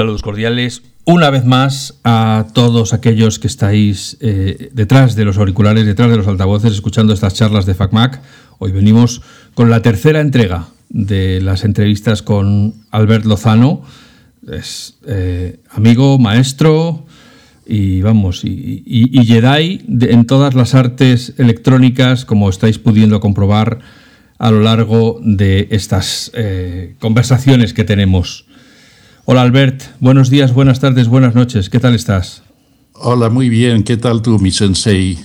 Saludos cordiales una vez más a todos aquellos que estáis eh, detrás de los auriculares, detrás de los altavoces, escuchando estas charlas de FacMac. Hoy venimos con la tercera entrega de las entrevistas con Albert Lozano. Es eh, amigo, maestro y vamos, y, Jedi en todas las artes electrónicas, como estáis pudiendo comprobar a lo largo de estas eh, conversaciones que tenemos. Hola Albert, buenos días, buenas tardes, buenas noches, ¿qué tal estás? Hola, muy bien, ¿qué tal tú, mi sensei?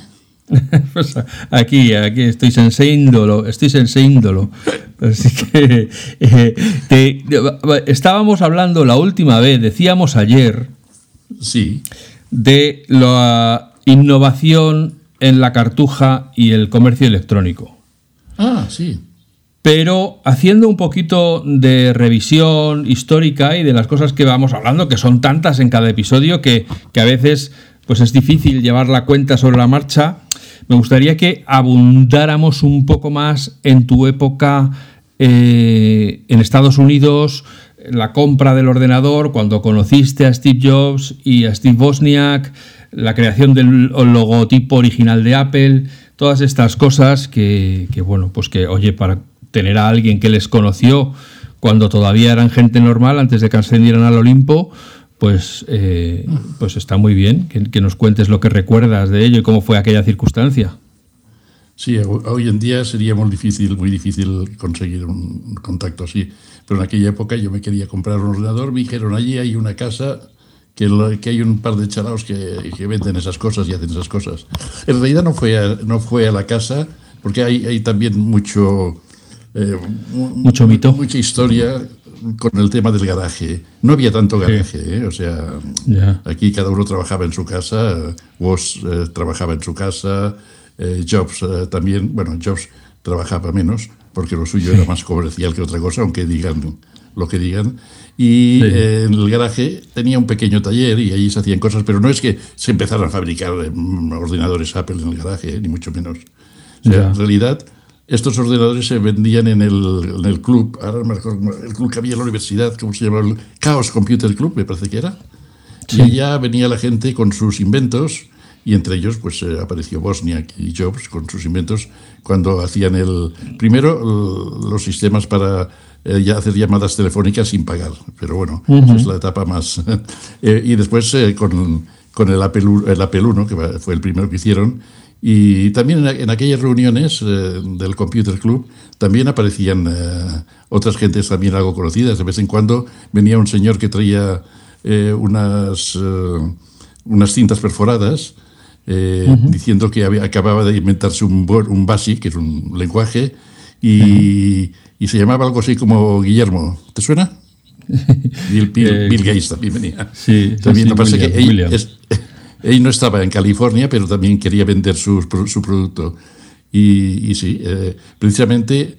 pues aquí, aquí estoy senseíndolo, estoy senseíndolo. Así que eh, estábamos hablando la última vez, decíamos ayer, sí. de la innovación en la cartuja y el comercio electrónico. Ah, sí pero haciendo un poquito de revisión histórica y de las cosas que vamos hablando, que son tantas en cada episodio que, a veces pues es difícil llevar la cuenta sobre la marcha, me gustaría que abundáramos un poco más en tu época eh, en Estados Unidos, la compra del ordenador, cuando conociste a Steve Jobs y a Steve Wozniak, la creación del logotipo original de Apple, todas estas cosas que bueno, pues que, oye, para tener a alguien que les conoció cuando todavía eran gente normal, antes de que ascendieran al Olimpo, pues, eh, pues está muy bien que, nos cuentes lo que recuerdas de ello y cómo fue aquella circunstancia. Sí, hoy en día sería muy difícil, muy difícil conseguir un contacto así. Pero en aquella época yo me quería comprar un ordenador, me dijeron allí hay una casa que, que hay un par de chalaos que, que, venden esas cosas y hacen esas cosas. En realidad no fue a, no fue a la casa, porque hay, hay también mucho eh, mucho mito. Mucha historia con el tema del garaje. No había tanto garaje, ¿eh? o sea, aquí cada uno trabajaba en su casa, Woz eh, trabajaba en su casa, Jobs también, bueno, Jobs trabajaba menos, porque lo suyo era más comercial que otra cosa, aunque digan lo que digan. Y en el garaje tenía un pequeño taller y allí se hacían cosas, pero no es que se empezaran a fabricar ordenadores Apple en el garaje, ni mucho menos. O sea, en realidad estos ordenadores se vendían en el, club, ahora el club que había en la universidad, ¿cómo se llamaba? El Chaos Computer Club, me parece que era. Y allá venía la gente con sus inventos, y entre ellos pues eh, apareció Bosniak y Jobs con sus inventos cuando hacían el primero los sistemas para eh, ya hacer llamadas telefónicas sin pagar, pero bueno, esa es la etapa más. Eh, y después con, con el, Apple, el Apple 1, que fue el primero que hicieron, y también en, aquellas reuniones eh, del Computer Club también aparecían eh, otras gentes también algo conocidas. De vez en cuando venía un señor que traía eh, unas, unas cintas perforadas diciendo que había, acababa de inventarse un, un BASIC, que es un lenguaje, y, y, se llamaba algo así como Guillermo. ¿Te suena? Bill, Bill, Gates también venía. Sí, también sí, sí, que él no estaba en California, pero también quería vender su, su producto. Y, sí, eh, precisamente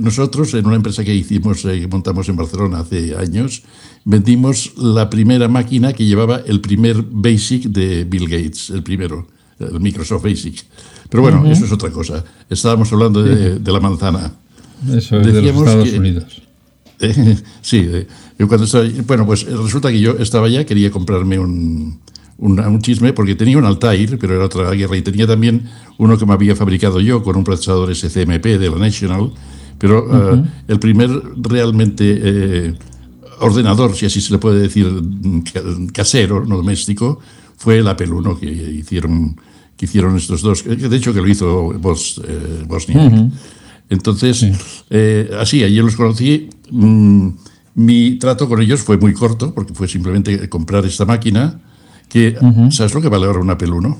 nosotros en una empresa que hicimos, eh, que montamos en Barcelona hace años, vendimos la primera máquina que llevaba el primer BASIC de Bill Gates, el primero, el Microsoft BASIC. Pero bueno, eso es otra cosa. Estábamos hablando de, la manzana. Eso es de los Estados Unidos. sí, yo cuando estaba, bueno, pues resulta que yo estaba allá, quería comprarme un, un, chisme porque tenía un Altair, pero era otra guerra, y tenía también uno que me había fabricado yo con un procesador SCMP de la National, pero eh, el primer realmente eh, ordenador, si así se le puede decir, casero, no doméstico, fue el Apple I que hicieron, que hicieron estos dos, de hecho que lo hizo Bos, eh, Bosniak. Entonces, así, allí los conocí. Mm, mi trato con ellos fue muy corto, porque fue simplemente comprar esta máquina, que, ¿sabes lo que vale ahora una peluno?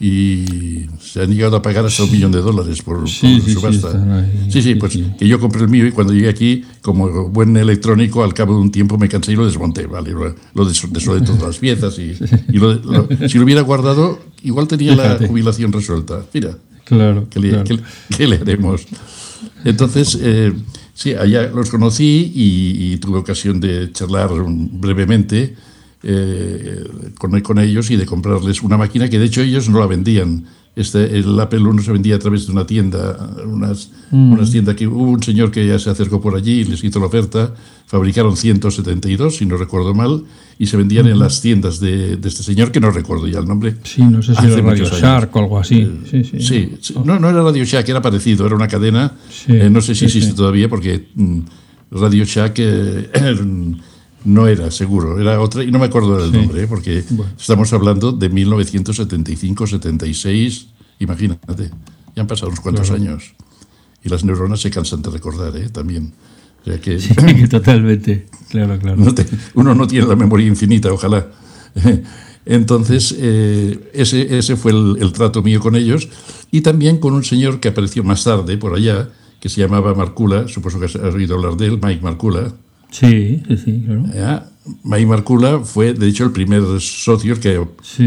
Y se han llegado a pagar hasta un millón de dólares por, sí, sí, subasta. Sí, sí, pues que yo compré el mío y cuando llegué aquí, como buen electrónico, al cabo de un tiempo me cansé y lo desmonté, ¿vale? Lo desolé todas las piezas y, si lo hubiera guardado, igual tenía la jubilación resuelta. Mira, claro, ¿qué, le, ¿qué, le haremos? Entonces, eh, Sí, allá los conocí y, tuve ocasión de charlar brevemente eh, con, con, ellos y de comprarles una máquina que de hecho ellos no la vendían, este, el Apple 1 se vendía a través de una tienda, unas, mm. unas tiendas que hubo un señor que ya se acercó por allí y les hizo la oferta, fabricaron 172, si no recuerdo mal, y se vendían en las tiendas de, este señor, que no recuerdo ya el nombre. Sí, no sé si era Radio Shack o algo así. Eh, sí, sí. No, no era Radio Shack, era parecido, era una cadena, eh, no sé si existe todavía, porque mm, Radio Shack... No era seguro, era otra, y no me acuerdo del nombre, ¿eh? porque estamos hablando de 1975-76, imagínate, ya han pasado unos cuantos años. Y las neuronas se cansan de recordar, ¿eh? También. O sea que, totalmente, claro, claro. uno no tiene la memoria infinita, ojalá. Entonces, eh, ese, ese fue el, el, trato mío con ellos. Y también con un señor que apareció más tarde por allá, que se llamaba Marcula, supongo que has oído hablar de él, Mike Marcula. Sí, sí, sí, claro. May Marcula fue, de hecho, el primer socio que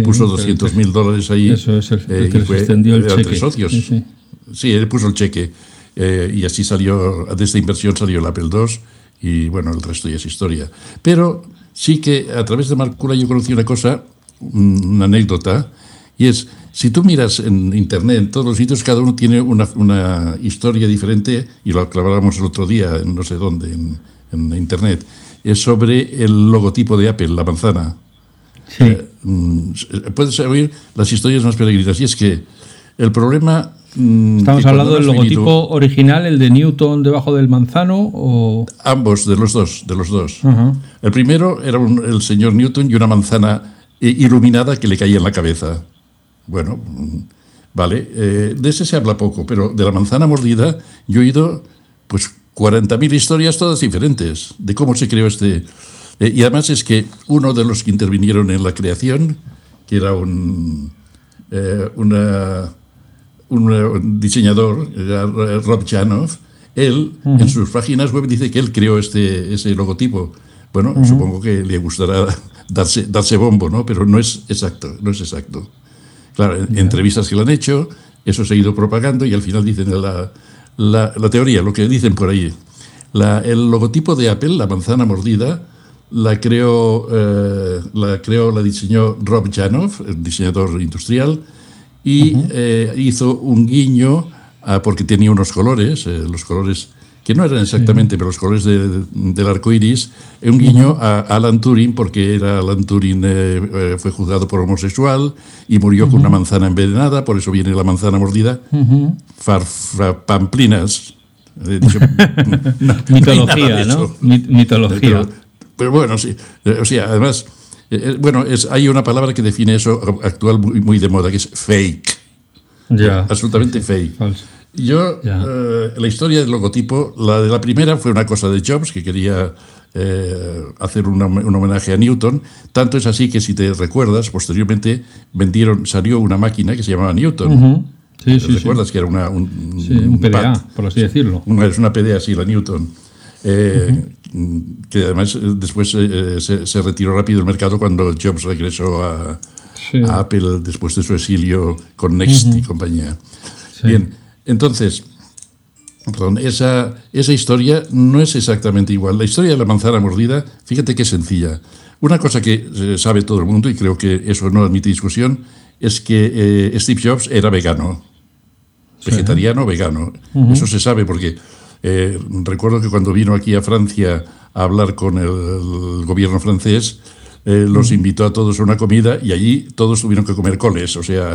puso 200 mil dólares ahí. Eso es, el, eh, que les extendió el cheque. socios. Sí, él puso el cheque. Eh, y así salió, de esta inversión salió el Apple II y bueno, el resto ya es historia. Pero sí que a través de Marcula yo conocí una cosa, una anécdota, y es, si tú miras en Internet, en todos los sitios, cada uno tiene una, una historia diferente, y lo hablábamos el otro día, en no sé dónde, en, en Internet, es sobre el logotipo de Apple, la manzana. Sí. Eh, mm, puedes oír las historias más peregrinas. Y es que el problema... Mm, ¿Estamos hablando del logotipo original, el de Newton debajo del manzano? O... Ambos, de los dos. De los dos. El primero era el señor Newton y una manzana iluminada que le caía en la cabeza. Bueno, mm, vale. Eh, de ese se habla poco, pero de la manzana mordida yo he oído pues 40.000 historias todas diferentes de cómo se creó este... Eh, y además es que uno de los que intervinieron en la creación, que era un, eh, un diseñador, Rob Janoff, él en sus páginas web dice que él creó este, ese logotipo. Bueno, supongo que le gustará darse, darse bombo, ¿no? Pero no es exacto, no es exacto. Claro, en entrevistas que le han hecho, eso se ha ido propagando y al final dicen la, la, teoría, lo que dicen por ahí. el logotipo de Apple, la manzana mordida, la creó, eh, la creó, la diseñó Rob Janoff, el diseñador industrial, y eh, hizo un guiño porque tenía unos colores, eh, los colores que no eran exactamente, pero los colores del arco iris, un guiño a Alan Turing, porque era Alan Turing fue juzgado por homosexual y murió con una manzana envenenada, por eso viene la manzana mordida farfapamplinas. Mitología, ¿no? Mitología. Pero, bueno, sí. O sea, además, eh, eh, bueno, es, hay una palabra que define eso actual muy, de moda, que es fake. Ya. Absolutamente fake. Yo, eh, la historia del logotipo, la de la primera fue una cosa de Jobs, que quería hacer un homenaje a Newton. Tanto es así que, si te recuerdas, posteriormente vendieron, salió una máquina que se llamaba Newton. Sí, sí, ¿Recuerdas que era una, un, PDA, por así decirlo? es una PDA, sí, la Newton. Eh, que además eh, después eh, se, retiró rápido del mercado cuando Jobs regresó a, Apple después de su exilio con Next y compañía. Bien, entonces, perdón, esa, esa historia no es exactamente igual. La historia de la manzana mordida, fíjate qué sencilla. Una cosa que sabe todo el mundo, y creo que eso no admite discusión, es que Steve Jobs era vegano vegetariano vegano. Eso se sabe porque eh, recuerdo que cuando vino aquí a Francia a hablar con el, gobierno francés, eh, los invitó a todos a una comida y allí todos tuvieron que comer coles. O sea,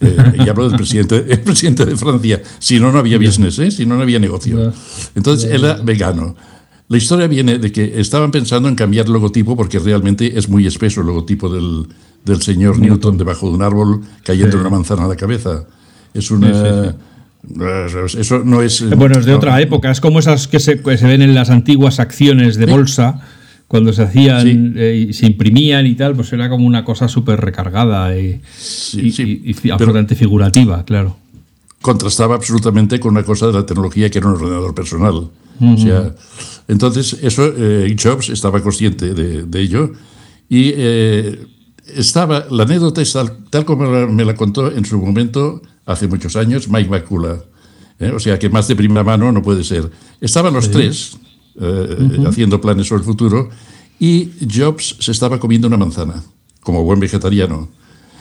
eh, y hablo del presidente, el presidente de Francia. Si no, no había business, si no, no había negocio. Entonces, era vegano. La historia viene de que estaban pensando en cambiar el logotipo porque realmente es muy espeso el logotipo del, del señor Newton debajo de un árbol cayendo una manzana a la cabeza. Es una... Eso no es. Bueno, es de otra época. Es como esas que se, ven en las antiguas acciones de bolsa, cuando se hacían eh, y se imprimían y tal, pues era como una cosa súper recargada y, absolutamente figurativa, claro. Contrastaba absolutamente con una cosa de la tecnología que era un ordenador personal. o sea, entonces, eso, eh, Jobs estaba consciente de, ello y eh, estaba, la anécdota es tal, como me la contó en su momento hace muchos años, Mike McCullough. ¿eh? O sea que más de primera mano no puede ser. Estaban los tres eh, haciendo planes sobre el futuro y Jobs se estaba comiendo una manzana, como buen vegetariano.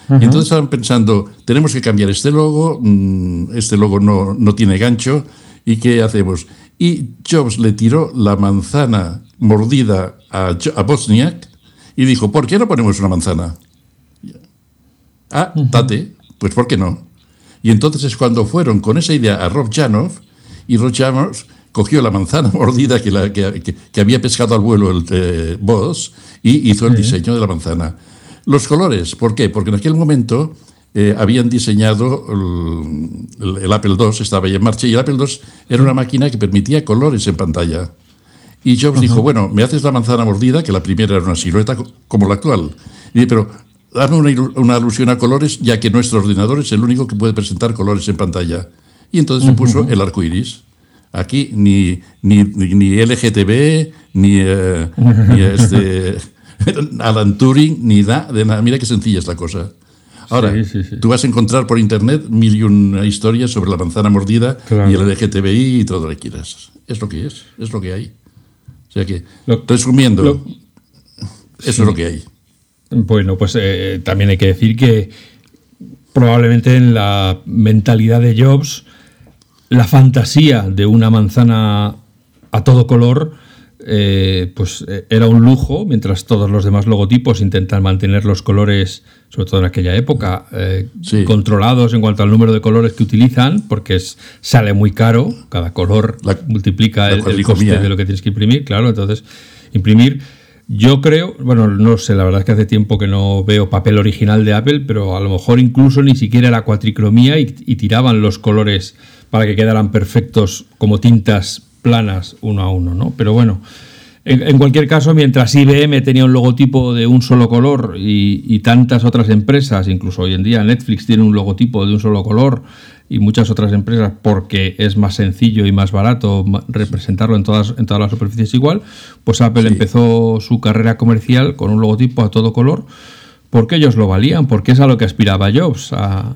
Y entonces estaban pensando, tenemos que cambiar este logo, mm, este logo no, no tiene gancho, ¿y qué hacemos? Y Jobs le tiró la manzana mordida a, a Bosniak y dijo, ¿por qué no ponemos una manzana? Ah, date, pues ¿por qué no? Y entonces es cuando fueron con esa idea a Rob Janov y Rob Janov cogió la manzana mordida que, la, que, había pescado al vuelo el eh, Boss y hizo el diseño de la manzana. Los colores, ¿por qué? Porque en aquel momento eh, habían diseñado el, Apple II, estaba ya en marcha, y el Apple II era una máquina que permitía colores en pantalla. Y Jobs dijo, bueno, me haces la manzana mordida, que la primera era una silueta como la actual. Y pero dame una, alusión a colores, ya que nuestro ordenador es el único que puede presentar colores en pantalla. Y entonces se puso el arco iris. Aquí ni, ni, ni LGTB, ni, eh, ni este, Alan Turing, ni da de nada. Mira qué sencilla es la cosa. Ahora, tú vas a encontrar por internet mil y una historias sobre la manzana mordida y el LGTBI y todo lo que quieras. Es lo que es, es lo que hay. O sea que, resumiendo, eso es lo que hay. Bueno, pues eh, también hay que decir que probablemente en la mentalidad de Jobs, la fantasía de una manzana a todo color eh, pues eh, era un lujo, mientras todos los demás logotipos intentan mantener los colores, sobre todo en aquella época, eh, controlados en cuanto al número de colores que utilizan, porque es, sale muy caro, cada color multiplica el, coste de lo que tienes que imprimir, claro, entonces imprimir... Yo creo, bueno, no sé, la verdad es que hace tiempo que no veo papel original de Apple, pero a lo mejor incluso ni siquiera era cuatricromía y tiraban los colores para que quedaran perfectos como tintas planas uno a uno, ¿no? Pero bueno, en, cualquier caso, mientras IBM tenía un logotipo de un solo color y, tantas otras empresas, incluso hoy en día Netflix tiene un logotipo de un solo color y muchas otras empresas porque es más sencillo y más barato representarlo en todas, en todas las superficies igual, pues Apple empezó su carrera comercial con un logotipo a todo color porque ellos lo valían, porque es a lo que aspiraba Jobs, a,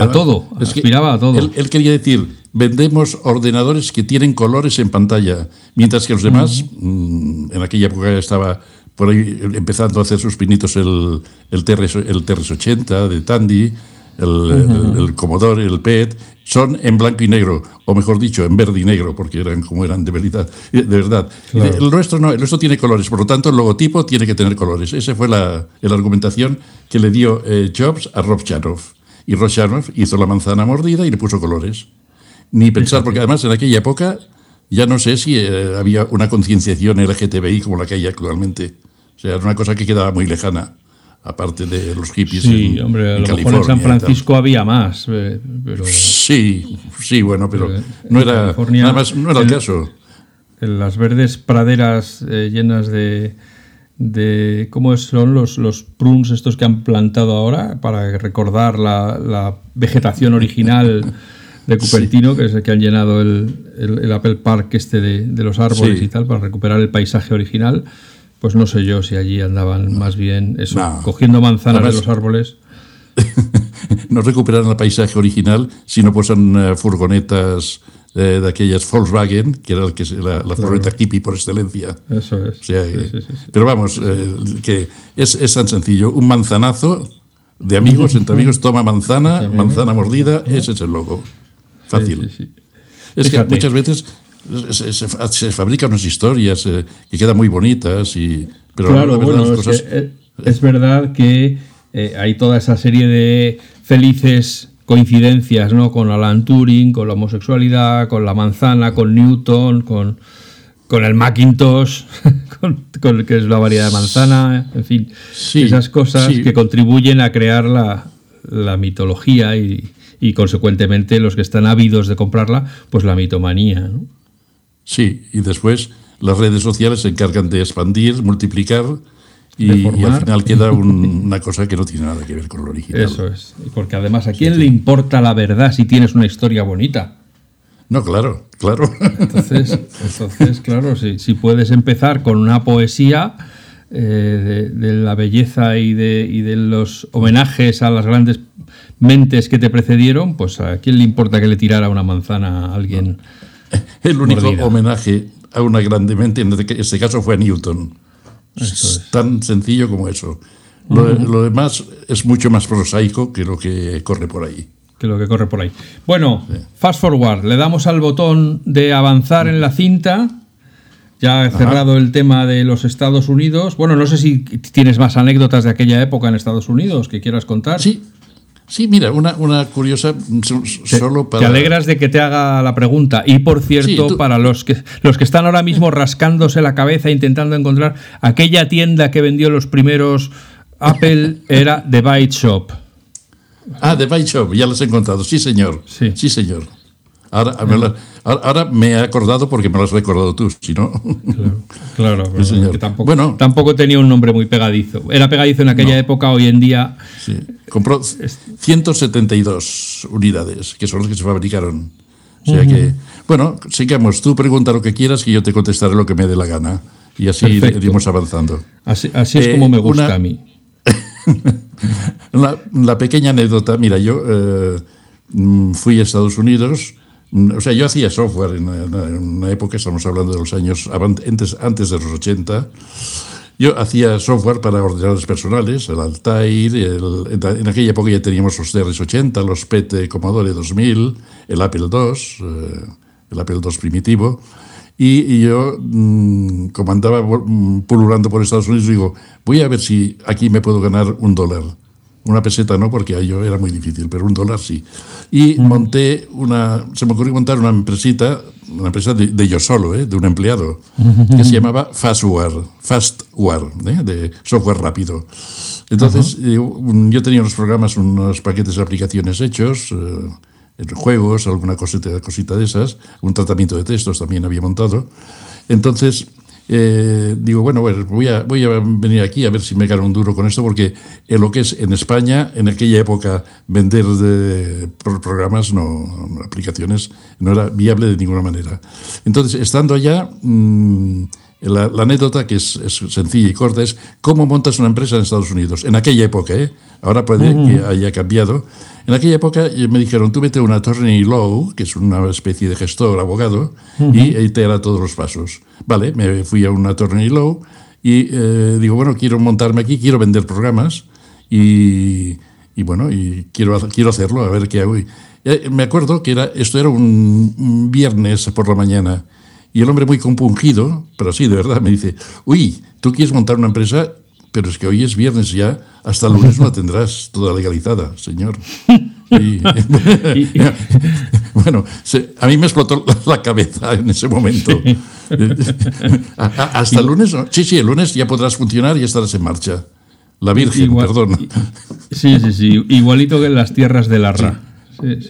a todo, aspiraba a todo. él, quería decir, vendemos ordenadores que tienen colores en pantalla, mientras que los demás, mm, en aquella época estaba por ahí empezando a hacer sus pinitos el, el, TRS, el TRS-80 de Tandy, el, el, Commodore, el PET, son en blanco y negro, o mejor dicho, en verde y negro, porque eran como eran de verdad. De verdad. El nuestro no, el nuestro tiene colores, por lo tanto el logotipo tiene que tener colores. Esa fue la, la argumentación que le dio eh, Jobs a Rob Charnoff. Y Charnoff hizo la manzana mordida y le puso colores ni pensar, porque además en aquella época ya no sé si eh, había una concienciación LGTBI como la que hay actualmente. O sea, era una cosa que quedaba muy lejana, aparte de los hippies. Sí, hombre, a lo mejor en San Francisco había más. Eh, pero... Sí, sí, bueno, pero, no, era, nada más, no era el, caso. En las verdes praderas eh, llenas de, de cómo son los, los prunes estos que han plantado ahora para recordar la, la vegetación original de Cupertino, que es el que han llenado el, Apple Park este de, los árboles y tal, para recuperar el paisaje original. Pues no sé yo si allí andaban más bien eso, cogiendo manzanas de los árboles. no recuperan el paisaje original, sino pues son eh, furgonetas eh, de aquellas Volkswagen, que era el que, la, la furgoneta hippie por excelencia. Eso es. pero vamos, eh, que es, es, tan sencillo. Un manzanazo de amigos, entre amigos, toma manzana, manzana mordida, ese es el logo. Fácil. Es que muchas veces se, fabrican unas historias eh, que quedan muy bonitas, y, pero claro, bueno, es, verdad que eh, hay toda esa serie de felices coincidencias, ¿no? Con Alan Turing, con la homosexualidad, con la manzana, con Newton, con, con el Macintosh, con, con, que es la variedad de manzana, en fin, esas cosas que contribuyen a crear la, la mitología y, y consecuentemente los que están ávidos de comprarla, pues la mitomanía. ¿no? Sí, y después las redes sociales se encargan de expandir, multiplicar y, al final queda una cosa que no tiene nada que ver con lo original. Eso es, porque además a quién le importa la verdad si tienes una historia bonita. No, claro, claro. Entonces, entonces claro, si, si puedes empezar con una poesía eh, de, la belleza y de, y de los homenajes a las grandes mentes que te precedieron, pues a quién le importa que le tirara una manzana a alguien. El único homenaje a una grande mente, en este caso fue a Newton. Tan sencillo como eso. Lo, demás es mucho más prosaico que lo que corre por ahí. Que lo que corre por ahí. Bueno, fast forward, le damos al botón de avanzar en la cinta. Ya he cerrado el tema de los Estados Unidos. Bueno, no sé si tienes más anécdotas de aquella época en Estados Unidos que quieras contar. Sí, Sí, mira, una, una curiosa solo para... Te alegras de que te haga la pregunta. Y por cierto, para los que, los que están ahora mismo rascándose la cabeza intentando encontrar aquella tienda que vendió los primeros Apple era The Byte Shop. Ah, The Byte Shop, ya los he encontrado. Sí, señor. Sí, sí señor. Ahora, ahora, me he acordado porque me lo has recordado tú, si no. Claro, claro. tampoco, bueno, tampoco tenía un nombre muy pegadizo. Era pegadizo en aquella época, hoy en día. Sí. Compró 172 unidades, que son las que se fabricaron. O sea que, bueno, sigamos. Tú pregunta lo que quieras y yo te contestaré lo que me dé la gana. Y así iremos avanzando. Así, es como me gusta a mí. la, pequeña anécdota, mira, yo eh, mm, fui a Estados Unidos o sea, yo hacía software en, una época, estamos hablando de los años antes, antes de los 80. Yo hacía software para ordenadores personales, el Altair, en aquella época ya teníamos los CRS-80, los PT Commodore 2000, el Apple II, eh, el Apple II primitivo. Y, yo, mm, como andaba mm, pululando por Estados Unidos, digo, voy a ver si aquí me puedo ganar un dólar. Una peseta no, porque yo era muy difícil, pero un dólar sí. Y monté una, se me ocurrió montar una empresita, una empresa de, yo solo, ¿eh? de un empleado, que se llamaba Fastware, Fastware, ¿eh? de software rápido. Entonces, yo tenía unos programas, unos paquetes de aplicaciones hechos, eh, juegos, alguna cosita, cosita de esas, un tratamiento de textos también había montado. Entonces, eh, digo, bueno, voy, a, voy a venir aquí a ver si me gano un duro con esto, porque en lo que es en España, en aquella época, vender de, programas, no, aplicaciones, no era viable de ninguna manera. Entonces, estando allá, mm, la, anécdota, que es, sencilla y corta, es cómo montas una empresa en Estados Unidos. En aquella época, ¿eh? ahora puede que haya cambiado. En aquella época eh, me dijeron, tú vete a una attorney law, que es una especie de gestor, abogado, y ahí te hará todos los pasos. Vale, me fui a una attorney law y eh, digo, bueno, quiero montarme aquí, quiero vender programas y, bueno, y quiero, quiero hacerlo, a ver qué hago. Eh, me acuerdo que era, esto era un viernes por la mañana y el hombre muy compungido, pero sí, de verdad, me dice, uy, tú quieres montar una empresa, pero es que hoy es viernes ya, hasta el lunes no la tendrás toda legalizada, señor. bueno, a mí me explotó la cabeza en ese momento. hasta el lunes, sí, sí, el lunes ya podrás funcionar y estarás en marcha. La Virgen, perdón. Sí, sí, sí, igualito que en las tierras de la RA.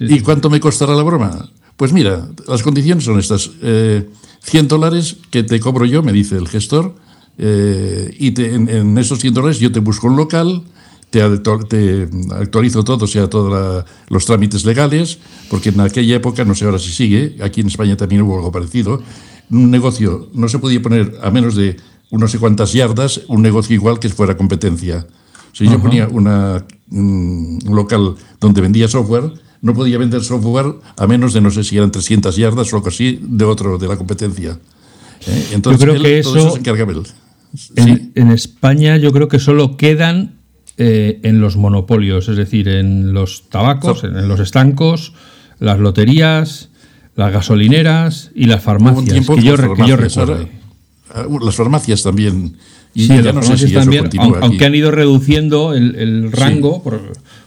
¿Y cuánto me costará la broma? Pues mira, las condiciones son estas. Eh, 100 dólares que te cobro yo, me dice el gestor, eh, y en, esos 100 dólares yo te busco un local, te, actualizo todo, o sea, todos los trámites legales, porque en aquella época, no sé ahora si sigue, aquí en España también hubo algo parecido, un negocio no se podía poner a menos de no sé cuántas yardas, un negocio igual que fuera competencia. Si yo ponía una, un local donde vendía software, no podía vender software a menos de no sé si eran 300 yardas o algo así de otro de la competencia. ¿Eh? Entonces, yo creo que eso, se encarga él. En, España yo creo que solo quedan eh, en los monopolios, es decir, en los tabacos, en los estancos, las loterías, las gasolineras y las farmacias. que yo, recuerdo. Ah, las farmacias también. Y sí, las farmacias también, aunque han ido reduciendo el, rango. Por,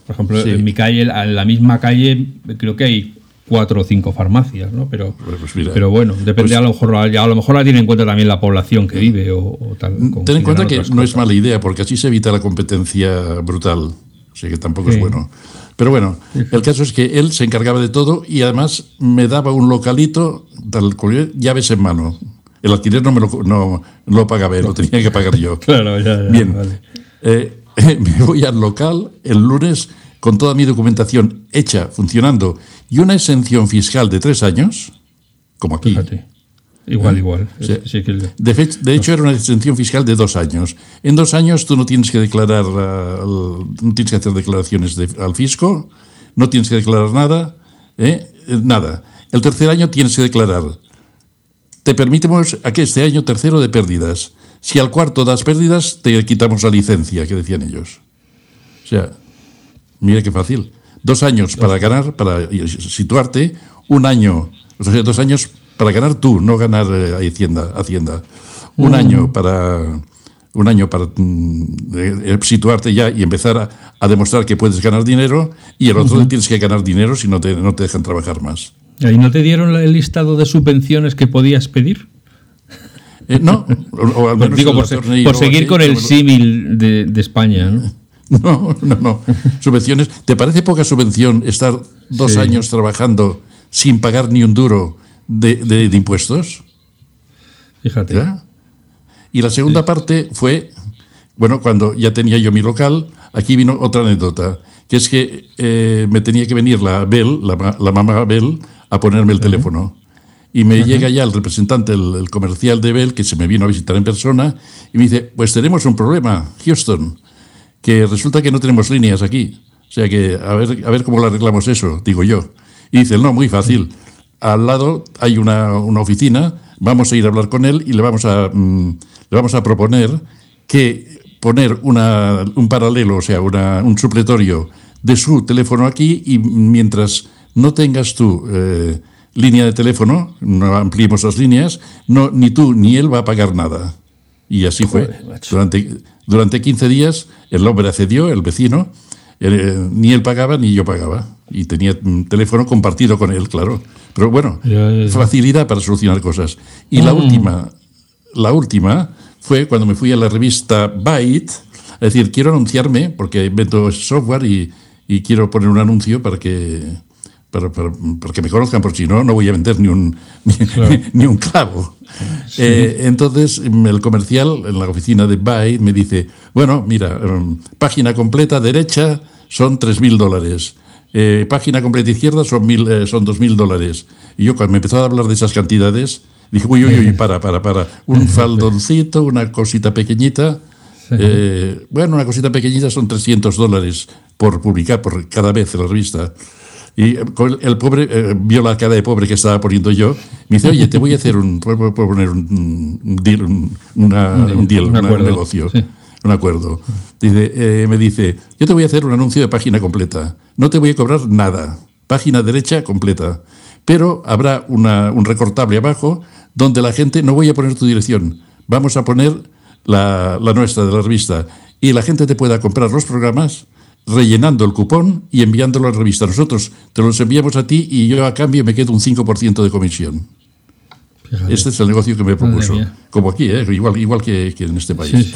por ejemplo, en mi calle, en la misma calle, creo que hay cuatro o cinco farmacias, ¿no? Pero, pues pero bueno, depende, pues a, lo mejor, a lo mejor la tiene en cuenta también la población que vive o, tal. Ten en cuenta que no es mala idea, porque así se evita la competencia brutal. O sea que tampoco es bueno. Pero bueno, el caso es que él se encargaba de todo y además me daba un localito, tal, llaves en mano. El alquiler no me lo, no, lo pagaba lo tenía que pagar yo. claro, ya, ya. Bien. Eh, me voy al local el lunes con toda mi documentación hecha, funcionando, y una exención fiscal de tres años, como aquí. Igual, ¿Eh? igual. de, hecho, era una exención fiscal de dos años. En dos años tú no tienes que declarar, no tienes que hacer declaraciones al fisco, no tienes que declarar nada, ¿eh? nada. El tercer año tienes que declarar. Te permitimos aquí este año tercero de pérdidas. Si al cuarto das pérdidas, te quitamos la licencia, que decían ellos. sea, mira qué fácil. Dos años para ganar, para situarte, un año, o sea, dos años para ganar tú, no ganar eh, Hacienda. Hacienda. Un mm. año para un año para mm, eh, situarte ya y empezar a, demostrar que puedes ganar dinero y el otro tienes que ganar dinero si no te, no te dejan trabajar más. ¿Y no te dieron el listado de subvenciones que podías pedir? Eh, no, o, al menos Digo, por, seguir con el símil de, España, ¿no? No, no, no. Subvenciones. ¿Te parece poca subvención estar dos años trabajando sin pagar ni un duro de, impuestos? Fíjate. Y la segunda parte fue, bueno, cuando ya tenía yo mi local, aquí vino otra anécdota, que es que eh, me tenía que venir la Bell, la, la mamá Bell, a ponerme el teléfono. Y me llega ya el representante, el, comercial de Bell, que se me vino a visitar en persona, y me dice, pues tenemos un problema, Houston, que resulta que no tenemos líneas aquí. O sea que a ver, a ver cómo le arreglamos eso, digo yo. Y dice, no, muy fácil. Al lado hay una, una oficina, vamos a ir a hablar con él y le vamos a, mm, le vamos a proponer que poner una, un paralelo, o sea, una, un supletorio de su teléfono aquí y mientras no tengas tú eh, línea de teléfono, no ampliemos las líneas, no, ni tú ni él va a pagar nada. Y así fue. Durante, durante 15 días el hombre accedió, el vecino, eh, ni él pagaba ni yo pagaba. Y tenía un teléfono compartido con él, claro. Pero bueno, facilidad para solucionar cosas. Y la mm. última, la última fue cuando me fui a la revista Byte, es decir, quiero anunciarme, porque invento software y, y quiero poner un anuncio para que para, para, que me conozcan, porque si no, no voy a vender ni un, ni, un clavo. Eh, entonces, el comercial en la oficina de Byte me dice, bueno, mira, em, página completa derecha son 3.000 dólares. Eh, página completa izquierda son, mil, eh, son 2.000 dólares. Y yo cuando me empezó a hablar de esas cantidades, dije, uy, uy, uy, para, para, para. Un faldoncito, una cosita pequeñita. bueno, una cosita pequeñita son 300 dólares por publicar por cada vez en la revista. Y el pobre eh, vio la cara de pobre que estaba poniendo yo. Me dice, oye, te voy a hacer un, poner un, deal, un, deal, un, negocio, un acuerdo. Dice, eh, me dice, yo te voy a hacer un anuncio de página completa. No te voy a cobrar nada. Página derecha completa. Pero habrá un recortable abajo donde la gente, no voy a poner tu dirección, vamos a poner la, la nuestra de la revista. Y la gente te pueda comprar los programas rellenando el cupón y enviándolo a la revista. Nosotros te los enviamos a ti y yo a cambio me quedo un 5% de comisión. Este es el negocio que me propuso. Como aquí, ¿eh? igual, igual que, en este país.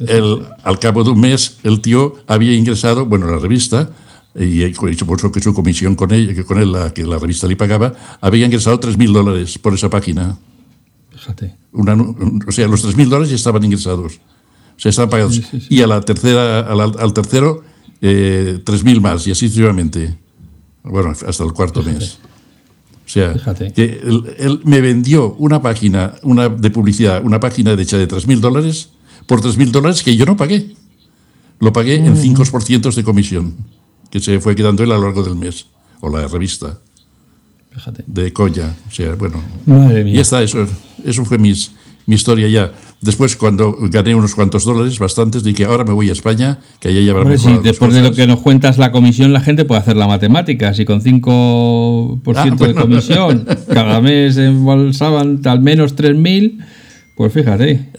El, al cabo de un mes, el tío había ingresado, bueno, la revista, y supuesto que su comisión con él, con él la, que la revista le pagaba, había ingresado 3.000 dólares por esa página. Fíjate. o sea, los 3.000 dólares ya estaban ingresados. O sea, estaban pagados. Y a la tercera, al tercero, eh, 3.000 más y así sucesivamente. Bueno, hasta el cuarto mes. O sea, que él, me vendió una página una de publicidad, una página hecha de 3.000 dólares por 3.000 dólares que yo no pagué. Lo pagué en 5% de comisión, que se fue quedando él a lo largo del mes, o la revista. De Colla. O sea, bueno. Y está, eso, eso fue mis, mi historia ya. Después, cuando gané unos cuantos dólares, bastantes, dije, ahora me voy a España, que allá ya Hombre, sí, Después de lo que nos cuentas la comisión, la gente puede hacer la matemática. Si con 5% ah, de comisión cada mes embolsaban al menos 3.000, pues fíjate.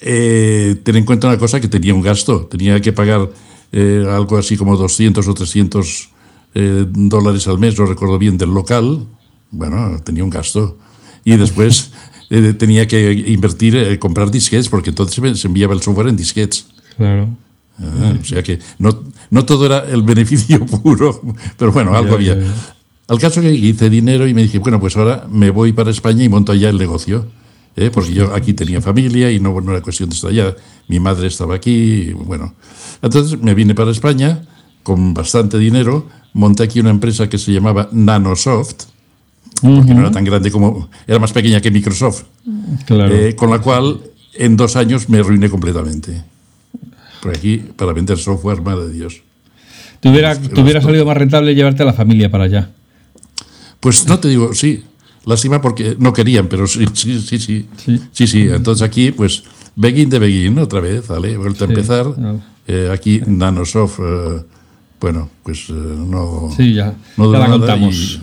Eh, ten en cuenta una cosa, que tenía un gasto. Tenía que pagar eh, algo así como 200 o 300 eh, dólares al mes, no recuerdo bien, del local. Bueno, tenía un gasto. Y después... Eh, tenía que invertir, eh, comprar disquetes, porque entonces se enviaba el software en disquetes. Claro. Ah, o sea que no, no todo era el beneficio puro, pero bueno, algo había. Al caso que hice dinero y me dije, bueno, pues ahora me voy para España y monto allá el negocio. ¿eh? Porque yo aquí tenía familia y no, no era cuestión de estar allá. Mi madre estaba aquí, bueno. Entonces me vine para España con bastante dinero, monté aquí una empresa que se llamaba Nanosoft, porque no era tan grande como, era más pequeña que Microsoft. Eh, con la cual en dos años me arruiné completamente. Por aquí, para vender software, madre de Dios. ¿Te hubiera, salido más rentable llevarte a la familia para allá? Pues no te digo, sí. Lástima porque no querían, pero sí, sí, sí, sí. Sí, sí. Entonces aquí, pues, begin de begin, otra vez, ¿vale? Vuelta a empezar. Eh, aquí Nanosoft, eh, bueno, pues no. Sí, ya, no ya la contamos.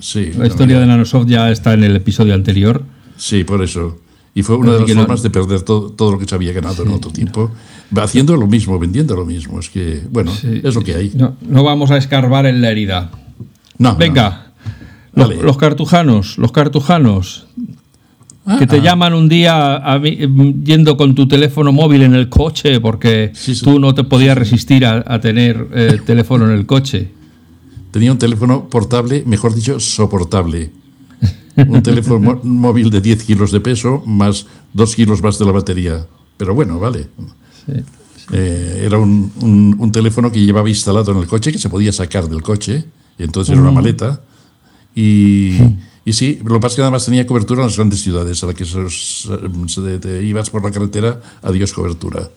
Sí, la historia de Nanosoft ya está en el episodio anterior. Sí, por eso. Y fue una de las formas de perder todo, todo, lo que se había ganado en otro tiempo. Haciendo lo mismo, vendiendo lo mismo. Es que, bueno, es lo que hay. No, no, vamos a escarbar en la herida. No. Venga. Los, los, cartujanos, los cartujanos. Ah, que te ah. llaman un día a, yendo con tu teléfono móvil en el coche porque tú no te podías resistir a, tener eh, teléfono en el coche. Tenía un teléfono portable, mejor dicho, soportable. Un teléfono móvil de 10 kilos de peso más 2 kilos más de la batería. Pero bueno, vale. Eh, era un, un, teléfono que llevaba instalado en el coche, que se podía sacar del coche, entonces era una maleta. Y, y, sí, lo que pasa es que además tenía cobertura en las grandes ciudades, a la que se, te ibas por la carretera, adiós cobertura.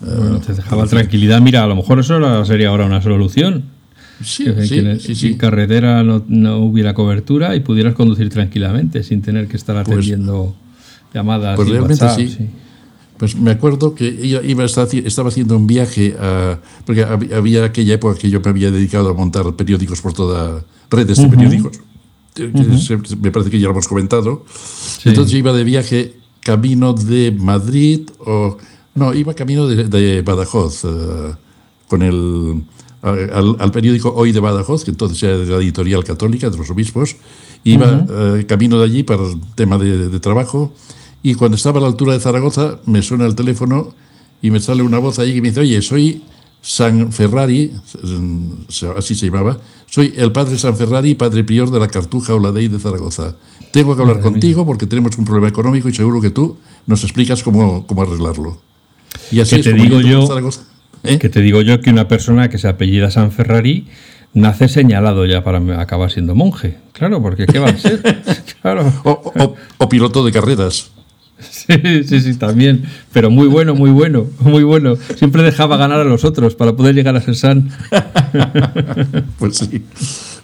Bueno, te dejaba tranquilidad. Mira, a lo mejor eso sería ahora una solución. Sí, sí, sí, carretera no, no, hubiera cobertura y pudieras conducir tranquilamente sin tener que estar pues atendiendo llamadas. Pues realmente sí. Pues me acuerdo que ella iba estaba haciendo un viaje, a, porque había aquella época que yo me había dedicado a montar periódicos por toda redes de periódicos. Me parece que ya lo hemos comentado. Entonces yo iba de viaje camino de Madrid o no, iba camino de, Badajoz eh, con el al, periódico Hoy de Badajoz, que entonces era de la editorial católica de los obispos, iba eh, camino de allí para el tema de, trabajo y cuando estaba a la altura de Zaragoza me suena el teléfono y me sale una voz allí que me dice, oye, soy San Ferrari, así se llamaba, soy el padre San Ferrari, padre prior de la Cartuja o la Dei de Zaragoza. Tengo que hablar contigo porque tenemos un problema económico y seguro que tú nos explicas cómo, cómo arreglarlo. Y así te digo yo, ¿Eh? Que te digo yo que una persona que se apellida San Ferrari nace señalado ya para acabar siendo monje. Claro, porque ¿qué va a ser? claro. O, piloto de carreras. Sí, sí, sí, también. Pero muy bueno, muy bueno, muy bueno. Siempre dejaba ganar a los otros para poder llegar a ser san. pues sí.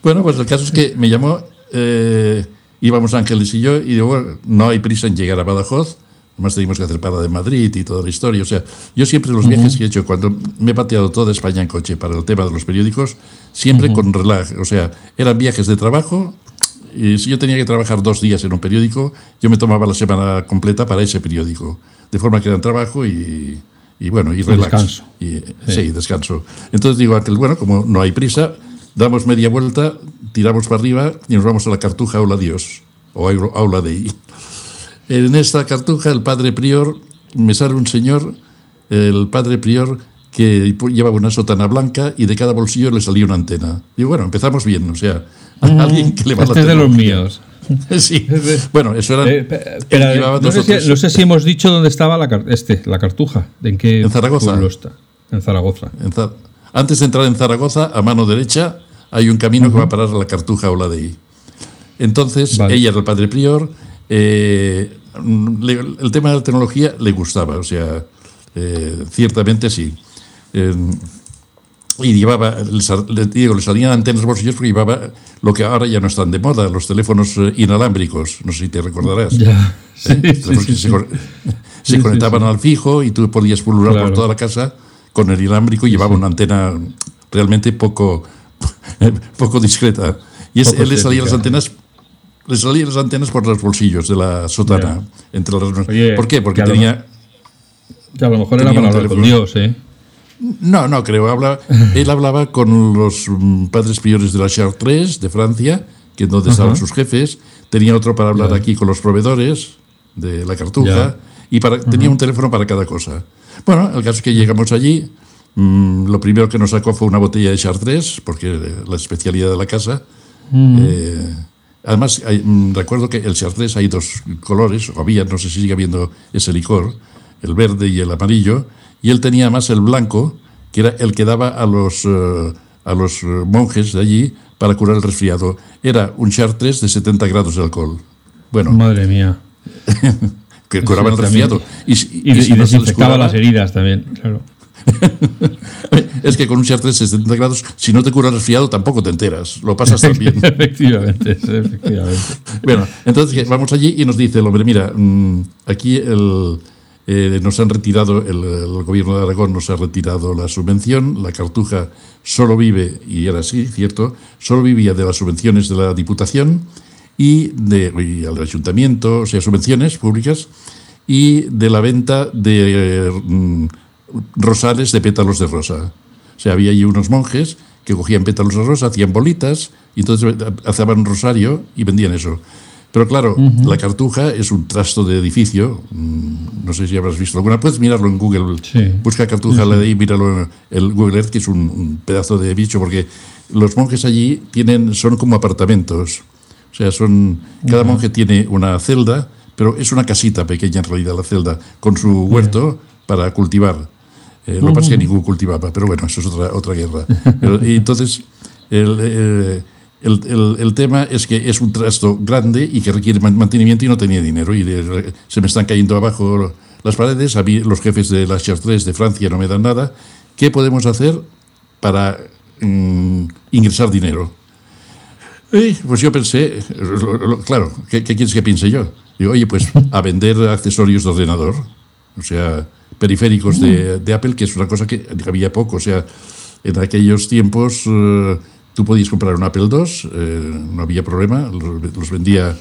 Bueno, pues el caso es que me llamó, eh, íbamos Ángeles y yo, y digo, no hay prisa en llegar a Badajoz, Además teníamos que hacer para de Madrid y toda la historia. O sea, yo siempre los viajes que he hecho, cuando me he pateado toda España en coche para el tema de los periódicos, siempre con relax. O sea, eran viajes de trabajo y si yo tenía que trabajar dos días en un periódico, yo me tomaba la semana completa para ese periódico. De forma que era trabajo y, y bueno, y relax. Descanso. Y, sí. descanso. Entonces digo, bueno, como no hay prisa, damos media vuelta, tiramos para arriba y nos vamos a la Cartuja Aula Dios, o Aula de ahí. En esta cartuja, el padre prior, me sale un señor, el padre prior, que llevaba una sotana blanca y de cada bolsillo le salía una antena. Digo, bueno, empezamos bien, o sea, alguien que le va este es de los míos. sí. Bueno, eso era. Eh, no, sé si, hemos dicho dónde estaba la, este, la cartuja. ¿En qué Zaragoza. está? En Zaragoza. Antes de entrar en Zaragoza, a mano derecha, hay un camino que va a parar a la cartuja o la de ahí. Entonces, ella era el padre prior, eh, el tema de la tecnología le gustaba, o sea, eh, ciertamente sí. y llevaba, le, digo, le salían antenas bolsillos porque llevaba lo que ahora ya no están de moda, los teléfonos eh, inalámbricos, no sé si te recordarás. se, conectaban al fijo y tú podías pulular por toda la casa con el inalámbrico y llevaba una antena realmente poco, poco discreta. Y es, él le salía las antenas le salían las antenas por los bolsillos de la sotana. Entre ¿Por qué? Porque tenía. a lo mejor era para hablar con Dios, ¿eh? No, no creo. Habla, él hablaba con los mm, padres priores de la Chartres, de Francia, que es donde estaban sus jefes. Tenía otro para hablar aquí con los proveedores de la cartuja. Y para, tenía un teléfono para cada cosa. Bueno, el caso es que llegamos allí. Mm, lo primero que nos sacó fue una botella de Chartres, porque la especialidad de la casa. Eh, Además, mm, recuerdo que el Chartres hay dos colores, o había, no sé si sigue habiendo ese licor, el verde y el amarillo, y él tenía más el blanco, que era el que daba a los, eh, a los eh, monjes de allí para curar el resfriado. Era un Chartres de 70 grados de alcohol. Bueno. Madre mía. que curaba el resfriado. Y, desinfectaba las heridas también, claro. es que con un Chartres de 70 grados, si no te cura el resfriado, tampoco te enteras. Lo pasas también. efectivamente, efectivamente. Bueno, entonces vamos allí y nos dice el hombre, mira, mm, aquí el, eh, nos han retirado, el, gobierno de Aragón nos ha retirado la subvención, la Cartuja solo vive, y era así, cierto, solo vivía de las subvenciones de la Diputación y, de, y al ayuntamiento, o sea, subvenciones públicas, y de la venta de mm, rosales de pétalos de rosa. O sea, había allí unos monjes que cogían pétalos de rosa, hacían bolitas, y entonces hacían un rosario y vendían eso. Pero claro, la Cartuja es un trasto de edificio. Mm, no sé si habrás visto alguna. Puedes mirarlo en Google. Busca Cartuja la y míralo en el Google Earth, que es un, pedazo de bicho, porque los monjes allí tienen, son como apartamentos. O sea, son, cada monje tiene una celda, pero es una casita pequeña en realidad la celda, con su huerto para cultivar. Eh, lo que pasa es que ningún cultivaba, pero bueno, eso es otra, otra guerra. y entonces, el, eh, el, tema es que es un trasto grande y que requiere mantenimiento y no tenía dinero. Y se me están cayendo abajo las paredes. A mí los jefes de las Chartres de Francia no me dan nada. ¿Qué podemos hacer para mm, ingresar dinero? pues yo pensé, claro, ¿qué, quieres que piense yo? Digo, oye, pues a vender accesorios de ordenador, o sea, periféricos de, Apple, que es una cosa que había poco. O sea, en aquellos tiempos. Eh, Tú podías comprar un Apple II, eh, no había problema, los, vendía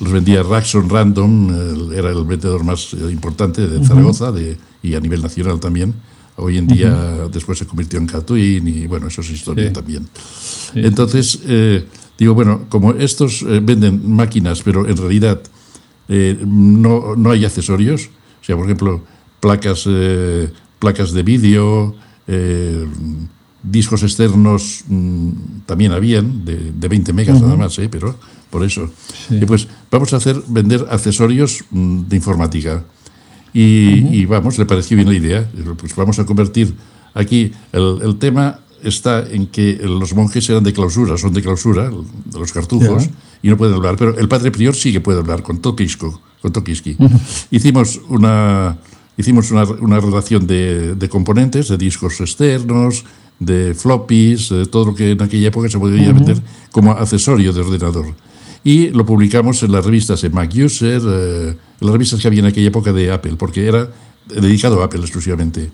los vendía Raxon Random, era el vendedor más eh, importante de Zaragoza de, y a nivel nacional también. Hoy en día después se convirtió en Catwin y bueno, eso es historia también. Entonces, eh, digo, bueno, como estos venden máquinas, pero en realidad no, no, hay accesorios, o sea, por ejemplo, placas, placas de vídeo, discos externos mm, también habían, de, de 20 megas nada más, ¿eh? pero por eso. Y pues vamos a hacer, vender accesorios mm, de informática. Y, vamos, le pareció bien la idea. Pues vamos a convertir aquí, el, el, tema está en que los monjes eran de clausura, son de clausura, de los cartujos, y no pueden hablar, pero el padre prior sí que puede hablar con Tokisco, con Tokiski. Hicimos una... Hicimos una, una relación de, de componentes, de discos externos, de floppies, de todo lo que en aquella época se podía vender como accesorio de ordenador. Y lo publicamos en las revistas de Mac User, eh, en las revistas que había en aquella época de Apple, porque era dedicado a Apple exclusivamente.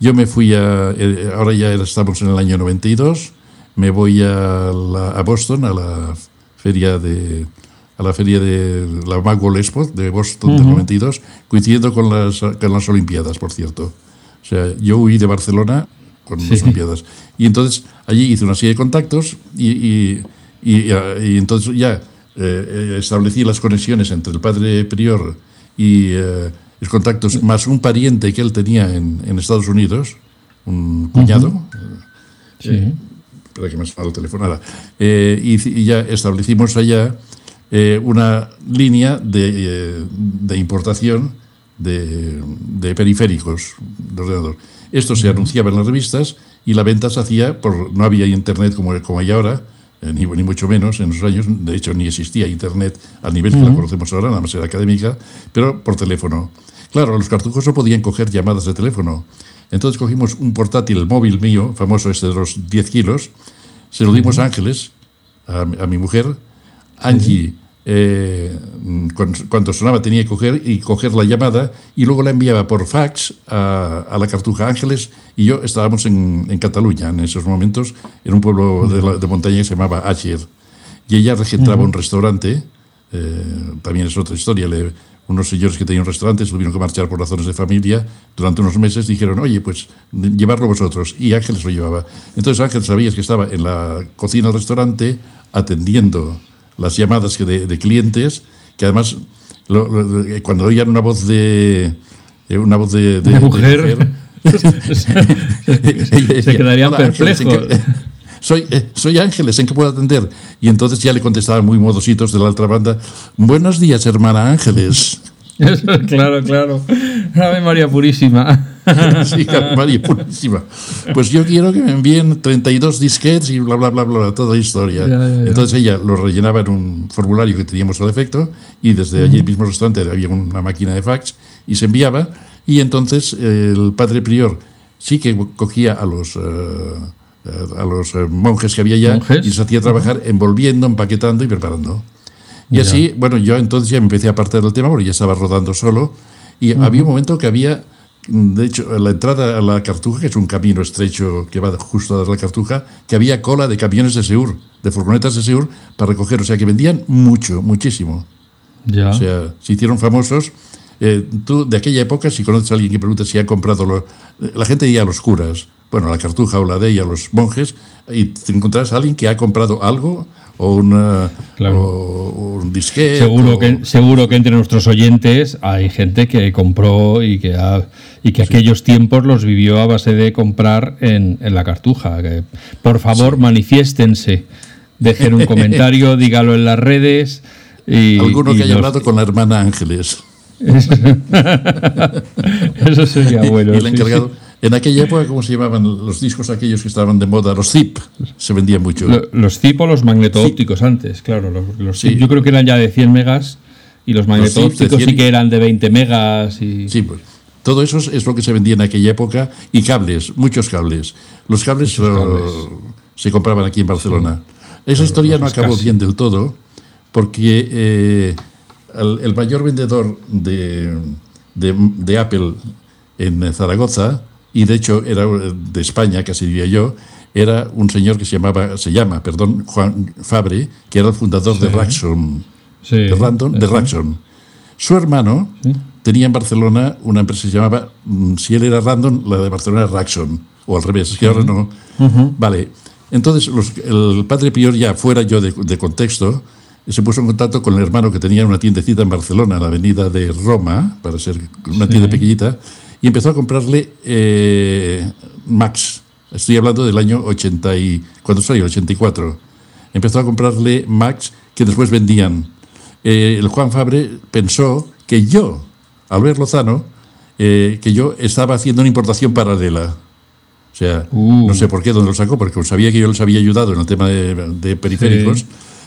Yo me fui a, eh, ahora ya estamos en el año 92, me voy a, a Boston, a la feria de, a la feria de la Macworld Expo de Boston del 92, coincidiendo con las, con las Olimpiadas, por cierto. O sea, yo huí de Barcelona con las Olimpiadas. Y entonces allí hice una serie de contactos y, y, y, entonces ya eh, establecí las conexiones entre el padre prior y eh, los contactos, más un pariente que él tenía en, en Estados Unidos, un cuñado. Sí. espera que me ha el teléfono. y, ya establecimos allá una línea de, de importación de, de periféricos de ordenador. Esto se anunciaba en las revistas y la venta se hacía por. No había internet como, como hay ahora, eh, ni, ni, mucho menos en esos años. De hecho, ni existía internet al nivel que la conocemos ahora, nada más era académica, pero por teléfono. Claro, los cartuchos no podían coger llamadas de teléfono. Entonces cogimos un portátil móvil mío, famoso este de los 10 kilos, se lo dimos a Ángeles, a, a mi mujer. Angie eh, cuando sonaba tenía que coger y coger la llamada y luego la enviaba por fax a, la Cartuja Ángeles y yo estábamos en, Cataluña en esos momentos, en un pueblo de, montaña que se llamaba Acher y ella registraba un restaurante, eh, también es otra historia, unos señores que tenían un restaurante tuvieron que marchar por razones de familia durante unos meses, dijeron, oye, pues llevarlo vosotros y Ángeles lo llevaba. Entonces Ángeles sabías que estaba en la cocina del restaurante atendiendo las llamadas de, de clientes, que además cuando oían una voz de eh, una voz de, mujer, se quedarían perplejos. soy, eh, soy Ángeles, ¿en qué puedo atender? Y entonces ya le contestaban muy modositos de la otra banda, buenos días, hermana Ángeles. claro, claro. Ave María Purísima. sí, María Purísima. Pues yo quiero que me envíen 32 disquets y bla, bla, bla, bla, toda historia. Entonces ella lo rellenaba en un formulario que teníamos al efecto y desde allí mismo restaurante había una máquina de fax y se enviaba. Y entonces el padre prior sí que cogía a los... Eh, a los eh, monjes que había allá y se hacía trabajar envolviendo, empaquetando y preparando. Y así, bueno, yo entonces ya me empecé a apartar del tema porque ya estaba rodando solo Y había un momento que había, de hecho, la entrada a la Cartuja, que es un camino estrecho que va justo a la Cartuja, que había cola de camiones de Seur, de furgonetas de Seur, para recoger. O sea, que vendían mucho, muchísimo. Ya. O sea, se hicieron famosos. Eh, tú, de aquella época, si conoces a alguien que pregunta si ha comprado, lo, la gente iba a los curas, bueno, a la cartuja o la de ella, a los monjes, y te encontrarás a alguien que ha comprado algo o, una, o un disquete. Seguro, o- que, seguro que entre nuestros oyentes hay gente que compró y que, ha- y que aquellos tiempos los vivió a base de comprar en, en la cartuja. Que, por favor, manifiéstense, dejen un comentario, dígalo en las redes. Y, Alguno y que haya hablado con la hermana Ángeles. Eso sería bueno. y el encargado. sí. En aquella época, ¿cómo se llamaban los discos aquellos que estaban de moda? Los zip. Se vendían mucho. Lo- Los zip o los magneto-ópticos antes, claro. Los, los Sí. zip yo creo que eran ya de 100 megas y los zip magneto-ópticos 100 sí que eran de 20 megas. Y... Sí, pues. Todo eso es, lo que se vendía en aquella época. Y cables, muchos cables. Los cables, se compraban aquí en Barcelona. Esa historia no acabó bien del todo, porque eh, el, el mayor vendedor de, de, de Apple en Zaragoza, y de hecho era de España, casi diría yo, era un señor que se llamaba, se llama, perdón, Juan Fabre, que era el fundador de Raxon, Sí, de Random, de. Raxon. Su hermano tenía en Barcelona una empresa que se llamaba, mm, si él era Random, la de Barcelona era Raxon, o al revés, es que ahora no. Vale, entonces los- el padre Pior, ya fuera yo de, de contexto, se puso en contacto con el hermano que tenía una tiendecita en Barcelona, en la avenida de Roma, para ser una tienda pequeñita, y empezó a comprarle eh, Max. Estoy hablando del año 80 y... cuando salió? 84. Empezó a comprarle Max que después vendían. Eh, el Juan Fabre pensó que yo, Albert Lozano, eh, que yo estaba haciendo una importación paralela. O sea, Uh. no sé por qué, dónde lo sacó, porque sabía que yo les había ayudado en el tema de, de periféricos. Sí.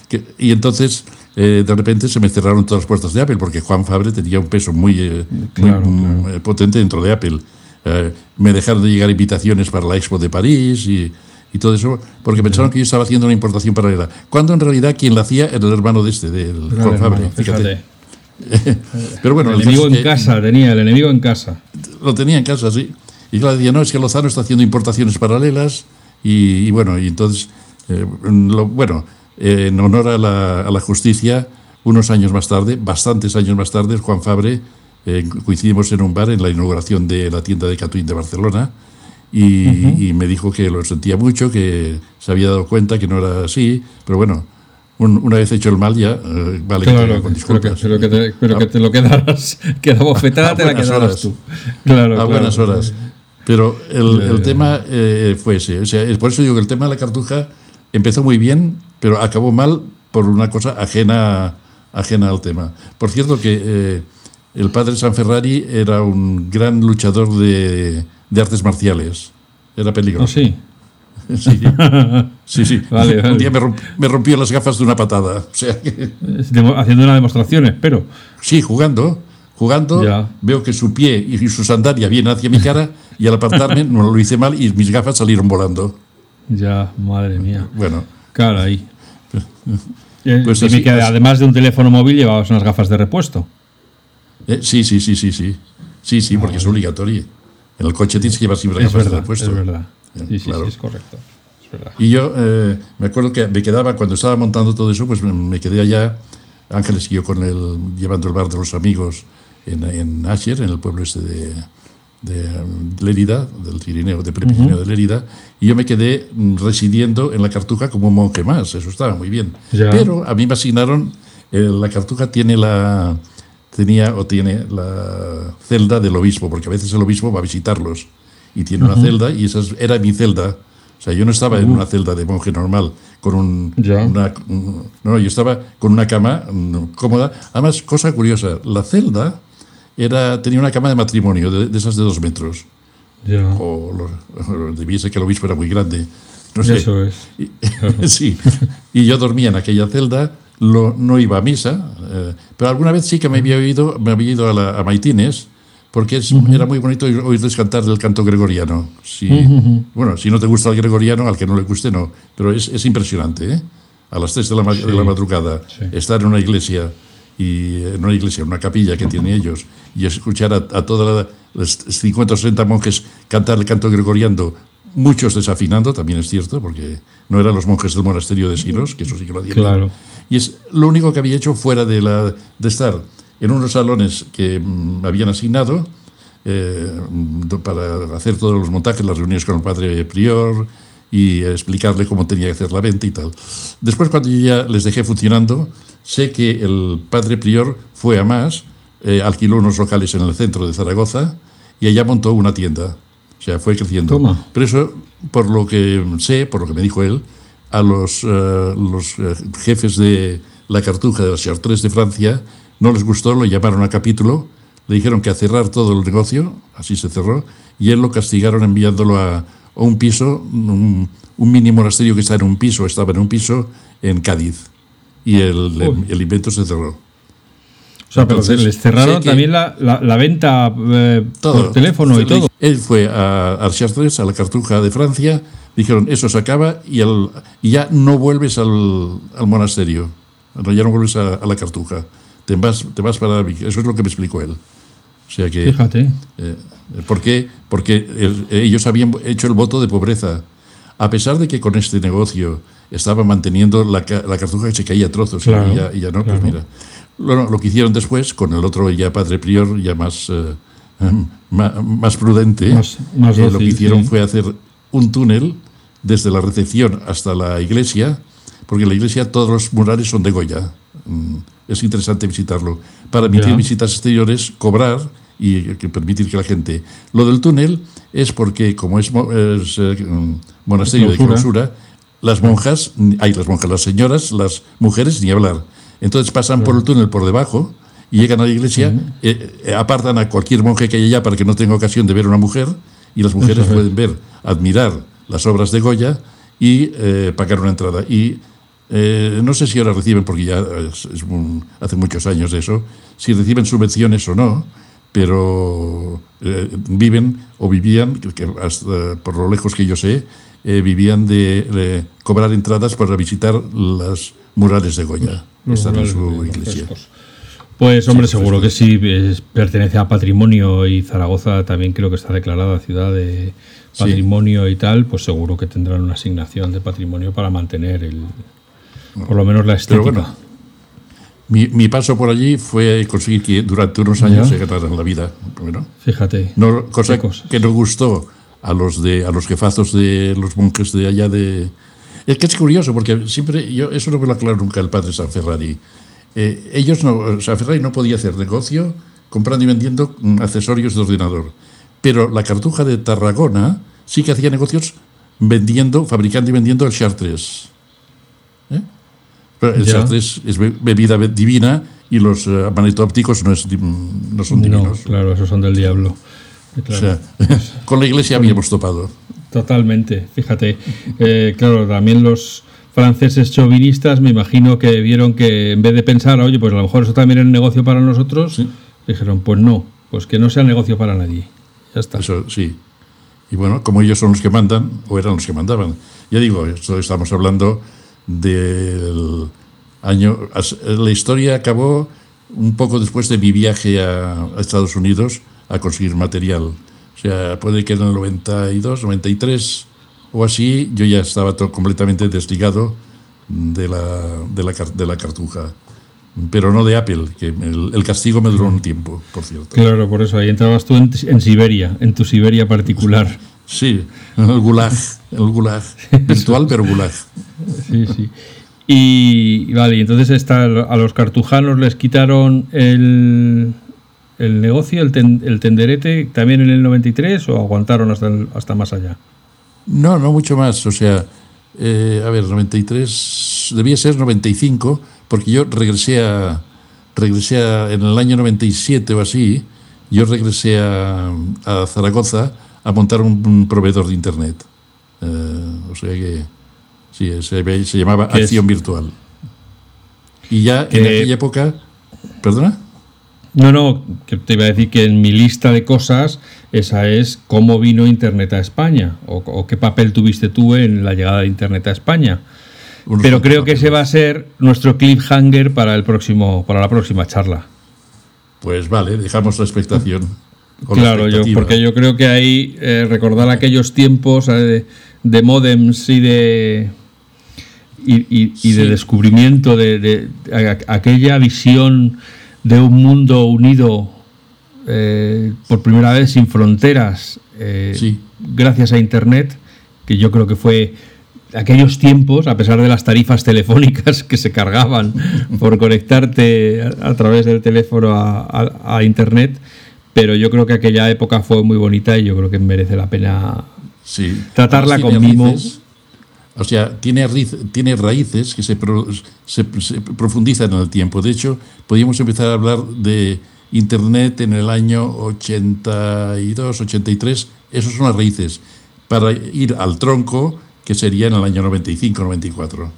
que- y entonces, eh, de repente, se me cerraron todas las puertas de Apple, porque Juan Fabre tenía un peso muy, eh, Claro, mm, claro. eh, potente dentro de Apple. Eh, me dejaron de llegar invitaciones para la Expo de París y, y todo eso, porque pensaron que yo estaba haciendo una importación paralela. Cuando en realidad quien la hacía era el hermano de este, del Gran Juan Fabre. hermano, fíjate. fíjate. Pero bueno, el el enemigo en casa, tenía el enemigo en casa. lo tenía en casa, sí. Y claro, decía, no, es que Lozano está haciendo importaciones paralelas y, y bueno, y entonces, eh, lo- bueno, eh, en honor a la, a la justicia, unos años más tarde, bastantes años más tarde, Juan Fabre, eh, coincidimos en un bar en la inauguración de la tienda de Catuín de Barcelona y, y me dijo que lo sentía mucho, que se había dado cuenta que no era así, pero bueno, un- una vez hecho el mal ya, eh, vale Claro, con que, disculpas. pero que te, pero que te lo quedarás, que la bofetada te la quedarás horas. tú. Claro, a claro. buenas horas. Pero el, tema eh, fue ese. O sea, es por eso digo que el tema de la cartuja empezó muy bien, pero acabó mal por una cosa ajena, ajena al tema. Por cierto que eh, el padre San Ferrari era un gran luchador de, de artes marciales. Era ¿Ah, peligroso. sí? Sí, sí. sí. Vale, Un día me, romp- me rompió las gafas de una patada. O sea que... Es demo- Haciendo una demostración, espero. Sí, jugando. Jugando, Ya. veo que su pie y su sandalia vienen hacia mi cara y al apartarme no lo hice mal y mis gafas salieron volando. Ya, madre mía. Bueno, Caray. Eh, Pues dime así- que además de un teléfono móvil llevabas unas gafas de repuesto. eh, sí, sí, sí, sí, sí. Sí, sí, porque es obligatorio. En el coche tienes que llevar siempre Es gafas de repuesto. es verdad. Sí, sí, claro. sí, es correcto. Es verdad. Y yo eh, me acuerdo que me quedaba, cuando estaba montando todo eso, pues me, me quedé allá. Ángeles siguió con el, llevando el bar de los amigos en, en Asher, en el pueblo este de, de um, Lérida, del Pirineo, de Prepirineo de Lérida, y yo me quedé mm, residiendo en la Cartuja como un monje más, eso estaba muy bien. Ya. Pero a mí me asignaron, eh, la Cartuja tiene la, tenía o tiene la celda del obispo, porque a veces el obispo va a visitarlos y tiene una celda y esa es- era mi celda. O sea, yo no estaba en una celda de monje normal con un, una, un- no, yo estaba con una cama mm, cómoda. Además, cosa curiosa, la celda era, tenía una cama de matrimonio, de, de esas de dos metros. Ya. O lo- debía ser que el obispo era muy grande. No sé. Eso es. Y, sí. Y yo dormía en aquella celda, lo- no iba a misa, eh, pero alguna vez sí que me había ido, me había ido a, la- a Maitines, porque es- era muy bonito oír- oírles cantar el canto gregoriano. Sí, Bueno, si no te gusta el gregoriano, al que no le guste, no. Pero es, es impresionante, ¿eh? A las 3 de la, ma- de la madrugada, Sí. estar en una iglesia y en una iglesia, en una capilla que tienen ellos, y escuchar a, a todos los 50 o 60 monjes cantar el canto gregoriano, muchos desafinando, también es cierto, porque no eran los monjes del monasterio de Silos, que eso sí que lo hacían. Claro. Y es lo único que había hecho fuera de, la, de estar en unos salones que me mm, habían asignado eh, para hacer todos los montajes, las reuniones con el padre prior y explicarle cómo tenía que hacer la venta y tal. Después, cuando yo ya les dejé funcionando, sé que el padre prior fue a más, eh, alquiló unos locales en el centro de Zaragoza y allá montó una tienda. O sea, fue creciendo. Pero eso, por lo que sé, por lo que me dijo él, a los, eh, los jefes de la cartuja de las Chartres de Francia no les gustó, lo llamaron a capítulo, le dijeron que a cerrar todo el negocio, así se cerró, y él lo castigaron enviándolo a, un piso, un, mini monasterio que está en un piso, estaba en un piso en Cádiz, y el, el, invento se cerró. O sea, pero les cerraron también la, la, venta eh, por teléfono y todo. Él fue a Archastres, a la cartuja de Francia, dijeron, eso se acaba y, y ya no vuelves al, al monasterio, ya no vuelves a, a la cartuja te vas, te vas para Eso es lo que me explicó él. O sea que. Fíjate. Eh, ¿Por qué? Porque ellos habían hecho el voto de pobreza. A pesar de que con este negocio estaban manteniendo la, la cartuja que se caía a trozos y, ya, no, pues mira. Lo, lo, que hicieron después, con el otro ya padre prior, ya más, eh, más, prudente, más, más eh, lo que hicieron fue hacer un túnel desde la recepción hasta la iglesia, porque en la iglesia todos los murales son de Goya. Mm, es interesante visitarlo. Para emitir visitas exteriores, cobrar y permitir que la gente. Lo del túnel es porque, como es, eh, monasterio de clausura, las monjas, hay las monjas, las señoras, las mujeres, ni hablar. Entonces pasan por el túnel por debajo y llegan a la iglesia, eh, eh, apartan a cualquier monje que haya allá para que no tenga ocasión de ver una mujer y las mujeres pueden ver, admirar las obras de Goya y pagar una entrada. Y eh, no sé si ahora reciben, porque ya es, hace muchos años de eso, si reciben subvenciones o no, pero eh, viven o vivían, que por lo lejos que yo sé, eh, vivían de, cobrar entradas para visitar las murales de Goya, están en su iglesia. Pues hombre, seguro que sí, pertenece a patrimonio y Zaragoza también creo que está declarada ciudad de patrimonio y tal, pues seguro que tendrán una asignación de patrimonio para mantener el, por lo menos la estética. mi, paso por allí fue conseguir que durante unos años se ganaran la vida. Fíjate. No, cosa que nos gustó a los, de, a los jefazos de los monjes de allá de... Es que es curioso, porque siempre, yo eso no me lo aclaro nunca el padre San Ferrari. Eh, ellos no, San Ferrari no podía hacer negocio comprando y vendiendo mm, accesorios de ordenador. Pero la cartuja de Tarragona sí que hacía negocios vendiendo, fabricando y vendiendo el Chartres. ¿Eh? el chartres es bebida divina y los uh, ópticos no, es, no son divinos. claro, esos son del diablo. con la iglesia habíamos topado. Totalmente, fíjate. Eh, claro, también los franceses chauvinistas me imagino que vieron que en vez de pensar, oye, pues a lo mejor eso también es negocio para nosotros, dijeron, pues no, pues que no sea negocio para nadie. Ya está. Eso sí. Y bueno, como ellos son los que mandan, o eran los que mandaban. Ya digo, esto estamos hablando del año. La historia acabó un poco después de mi viaje a, Estados Unidos a conseguir material. O sea, puede que en el 92, 93 o así, yo ya estaba completamente desligado de la, de la, de la cartuja. Pero no de Apple, que el, castigo me duró un tiempo, por cierto. Claro, por eso ahí entrabas tú en, en Siberia, en tu Siberia particular. Sí, el gulag, el gulag, virtual pero gulag. Sí, sí. Y vale, entonces está, a los cartujanos les quitaron el, el negocio, el, el, tenderete, también en el 93 o aguantaron hasta, hasta más allá? No, no mucho más. O sea, eh, a ver, 93, debía ser 95, porque yo regresé a, regresé en el año 97 o así, yo regresé a, a Zaragoza a montar un, proveedor de Internet. Eh, o sea que sí, se, se llamaba Acción Virtual. Y ya en aquella época... ¿Perdona? No, no, que te iba a decir que en mi lista de cosas esa es cómo vino Internet a España o, qué papel tuviste tú en la llegada de Internet a España. Pero creo que ese va a ser nuestro cliffhanger para el próximo, para la próxima charla. Pues vale, dejamos la expectación. Claro, yo, porque yo creo que ahí eh, recordar aquellos tiempos eh, de, modems y de y, de descubrimiento de, aquella visión de un mundo unido eh, por primera vez sin fronteras gracias a internet que yo creo que fue aquellos tiempos, a pesar de las tarifas telefónicas que se cargaban por conectarte a, través del teléfono a, Internet, pero yo creo que aquella época fue muy bonita y yo creo que merece la pena tratarla con mimo. O sea, tiene, tiene raíces que se, se, profundizan en el tiempo. De hecho, podríamos empezar a hablar de Internet en el año 82, 83. Esas son las raíces. Para ir al tronco, que sería en el año 95-94.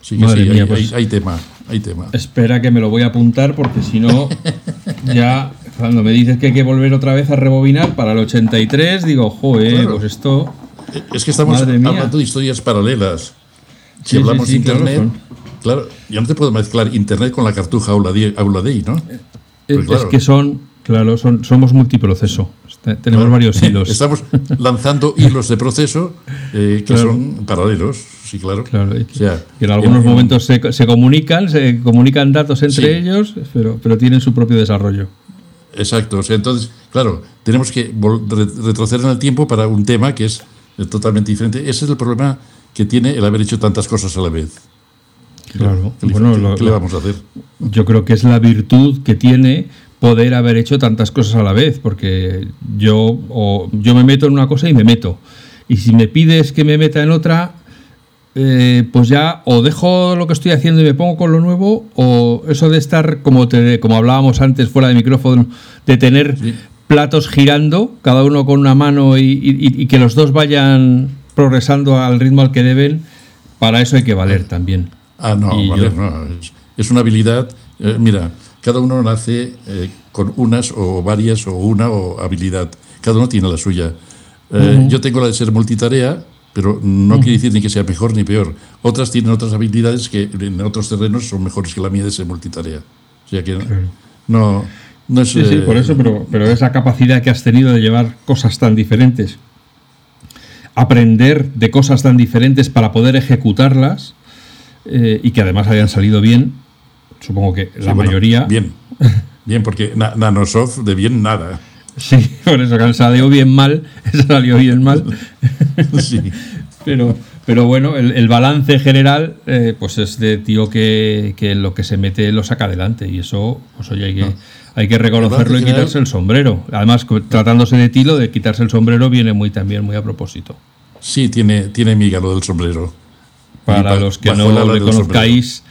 Sí que sí, pues hay, tema, hay tema. Espera que me lo voy a apuntar porque si no, ya cuando me dices que hay que volver otra vez a rebobinar para el 83, digo, joder, pues esto... Es que estamos hablando de historias paralelas. Si hablamos de Internet, claro, ya no te puedo mezclar Internet con la cartuja Aula Day, ¿no? es pues que son, claro, son, somos multiproceso. Tenemos varios hilos. Estamos lanzando hilos de proceso eh, que son paralelos, sí, claro. y en algunos momentos se, se, comunican, se comunican datos entre ellos, pero, pero tienen su propio desarrollo. Exacto. O sea, entonces, claro, tenemos que retroceder en el tiempo para un tema que es eh, totalmente diferente. Ese es el problema que tiene el haber hecho tantas cosas a la vez. Claro. ¿Qué, bueno, le vamos a hacer? Yo creo que es la virtud que tiene poder haber hecho tantas cosas a la vez, porque yo, o yo me meto en una cosa y me meto. Y si me pides que me meta en otra, eh, pues ya o dejo lo que estoy haciendo y me pongo con lo nuevo, o eso de estar, como, te, como hablábamos antes fuera de micrófono, de tener platos girando, cada uno con una mano y, que los dos vayan progresando al ritmo al que deben, para eso hay que valer también. Ah, no, valer no. Es, una habilidad. Eh, mira, cada uno nace eh, con unas o varias o una o habilidad. Cada uno tiene la suya. Eh, yo tengo la de ser multitarea, pero no quiere decir ni que sea mejor ni peor. Otras tienen otras habilidades que en otros terrenos son mejores que la mía de ser multitarea. O sea que no, no es... Sí, sí, por eso, pero, pero esa capacidad que has tenido de llevar cosas tan diferentes, aprender de cosas tan diferentes para poder ejecutarlas eh, y que además hayan salido bien, Supongo que la mayoría. Bien, bien, porque Nanosoft de bien nada. Sí, por eso que salió bien mal, salió bien mal. Sí. pero, pero bueno, el, balance general, eh, pues es de tío que, lo que se mete lo saca adelante. Y eso, pues oye, hay que, hay que reconocerlo y quitarse el sombrero. Además, tratándose de tilo, de quitarse el sombrero viene muy también muy a propósito. Sí, tiene, tiene miga lo del sombrero. Para los que no lo conozcáis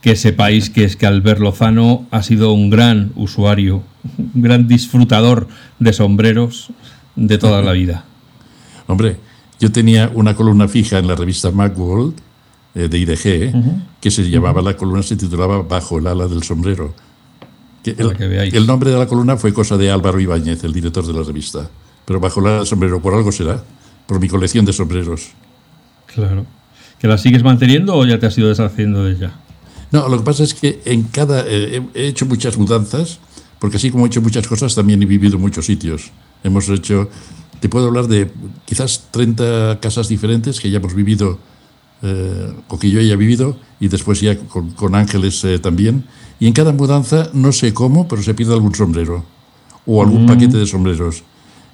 que sepáis que es que Albert Lozano ha sido un gran usuario, un gran disfrutador de sombreros de toda la vida. Hombre, yo tenía una columna fija en la revista Macworld eh, de IDG que se llamaba, la columna se titulaba Bajo el ala del sombrero. El, el, nombre de la columna fue cosa de Álvaro Ibáñez, el director de la revista. Pero bajo el sombrero, por algo será, por mi colección de sombreros. Claro. ¿Que la sigues manteniendo o ya te has ido deshaciendo de ella? No, lo que pasa es que en cada eh, he hecho muchas mudanzas, porque así como he hecho muchas cosas, también he vivido en muchos sitios. Hemos hecho, te puedo hablar de quizás 30 casas diferentes que ya hemos vivido, eh, o que yo haya vivido, y después ya con, Ángeles eh, también. Y en cada mudanza, no sé cómo, pero se pierde algún sombrero, o algún mm. paquete de sombreros.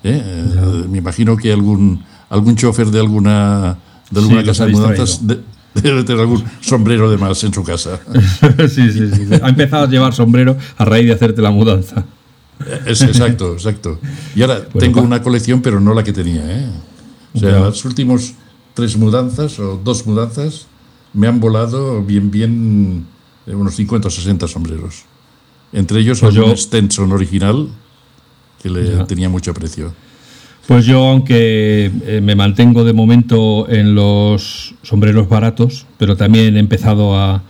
me imagino que algún, algún chofer de alguna, de alguna casa de mudanzas... Debe tener algún sombrero de más en su casa. sí, sí, sí. Ha empezado a llevar sombrero a raíz de hacerte la mudanza. Es, exacto, exacto. Y ahora tengo una colección, pero no la que tenía. ¿eh? O sea, las últimas tres mudanzas o dos mudanzas me han volado bien, bien eh, unos 50 o 60 sombreros. Entre ellos pues un Stenson original que le tenía mucho aprecio. Pues yo, aunque eh, me mantengo de momento en los sombreros baratos, pero también he empezado a,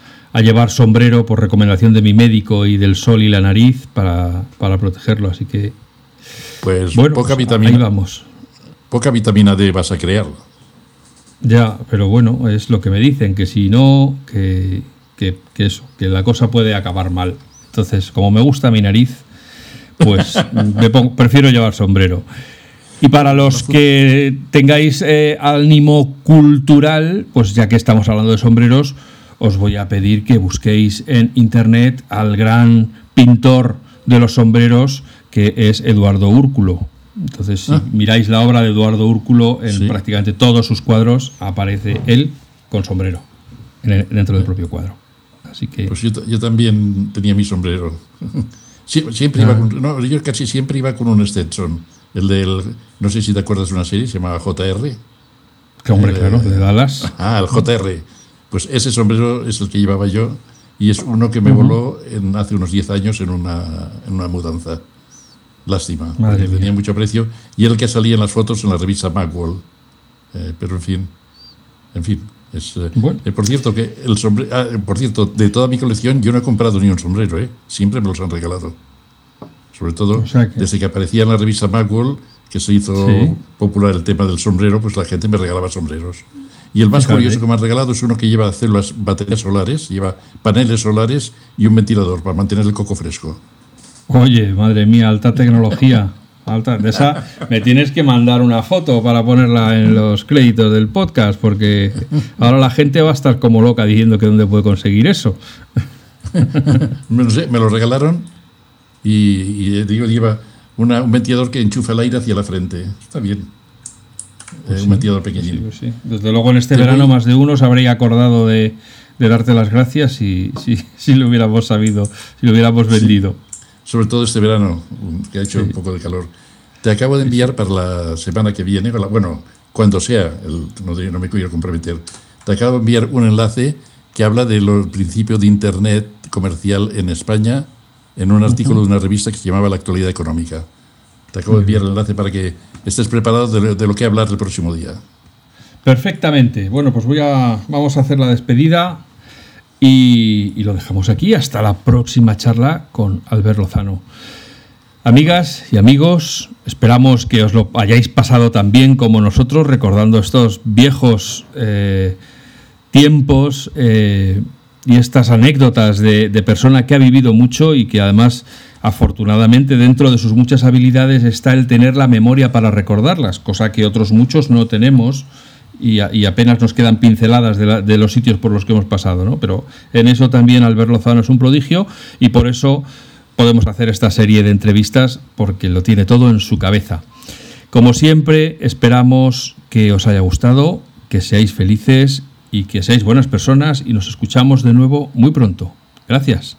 llevar sombrero por recomendación de mi médico y del sol y la nariz para, protegerlo, así que... Pues poca vitamina. Ahí vamos. Poca vitamina D vas a crear. Ya, pero bueno, es lo que me dicen, que si no, que, que, eso, que la cosa puede acabar mal. Entonces, como me gusta mi nariz, pues me prefiero llevar sombrero. Y para los que tengáis eh, ánimo cultural, pues ya que estamos hablando de sombreros, os voy a pedir que busquéis en internet al gran pintor de los sombreros, que es Eduardo Úrculo. Entonces, si ah. miráis la obra de Eduardo Úrculo, en prácticamente todos sus cuadros aparece él con sombrero dentro del propio cuadro. Así que... Pues yo, también tenía mi sombrero. siempre iba ah. no, yo casi siempre iba con un Stetson. El del, no sé si te acuerdas de una serie, se llamaba JR. Que hombre, claro, de Dallas. Ah, el JR. Pues ese sombrero es el que llevaba yo y es uno que me voló en, hace unos 10 años en una, en una mudanza. Lástima, porque tenía mucho precio y el que salía en las fotos en la revista Magwell. Eh, pero en fin, en fin. Es, eh, eh, por cierto, que el sombrero, ah, por cierto, de toda mi colección yo no he comprado ni un sombrero, ¿eh? siempre me los han regalado. Sobre todo desde que aparecía en la revista Magwell, que se hizo popular el tema del sombrero, pues la gente me regalaba sombreros. Y el más curioso que me han regalado es uno que lleva células, baterías solares, lleva paneles solares y un ventilador para mantener el coco fresco. Oye, madre mía, alta tecnología. Alta, de esa me tienes que mandar una foto para ponerla en los créditos del podcast, porque ahora la gente va a estar como loca diciendo que dónde puede conseguir eso. no sé, me lo regalaron y, digo, lleva un ventilador que enchufa el aire hacia la frente. Está bien. Pues un ventilador pequeñito. Pues sí, Desde luego en este verano más de uno se habría acordado de, darte las gracias si, si, lo hubiéramos sabido, si lo hubiéramos vendido sobre todo este verano, que ha hecho un poco de calor. Te acabo de enviar para la semana que viene, bueno, cuando sea, no, me quiero comprometer, te acabo de enviar un enlace que habla del principio de Internet comercial en España en un artículo de una revista que se llamaba La actualidad económica. Te acabo de enviar el enlace para que estés preparado de, lo que hablar el próximo día. Perfectamente. Bueno, pues voy a, vamos a hacer la despedida. Y, lo dejamos aquí hasta la próxima charla con Albert Lozano. Amigas y amigos, esperamos que os lo hayáis pasado tan bien como nosotros, recordando estos viejos eh, tiempos eh, y estas anécdotas de, de, persona que ha vivido mucho y que además, afortunadamente, dentro de sus muchas habilidades está el tener la memoria para recordarlas, cosa que otros muchos no tenemos y, apenas nos quedan pinceladas de, los sitios por los que hemos pasado, ¿no? Pero en eso también Albert Lozano es un prodigio y por eso podemos hacer esta serie de entrevistas porque lo tiene todo en su cabeza. Como siempre, esperamos que os haya gustado, que seáis felices y que seáis buenas personas y nos escuchamos de nuevo muy pronto. Gracias.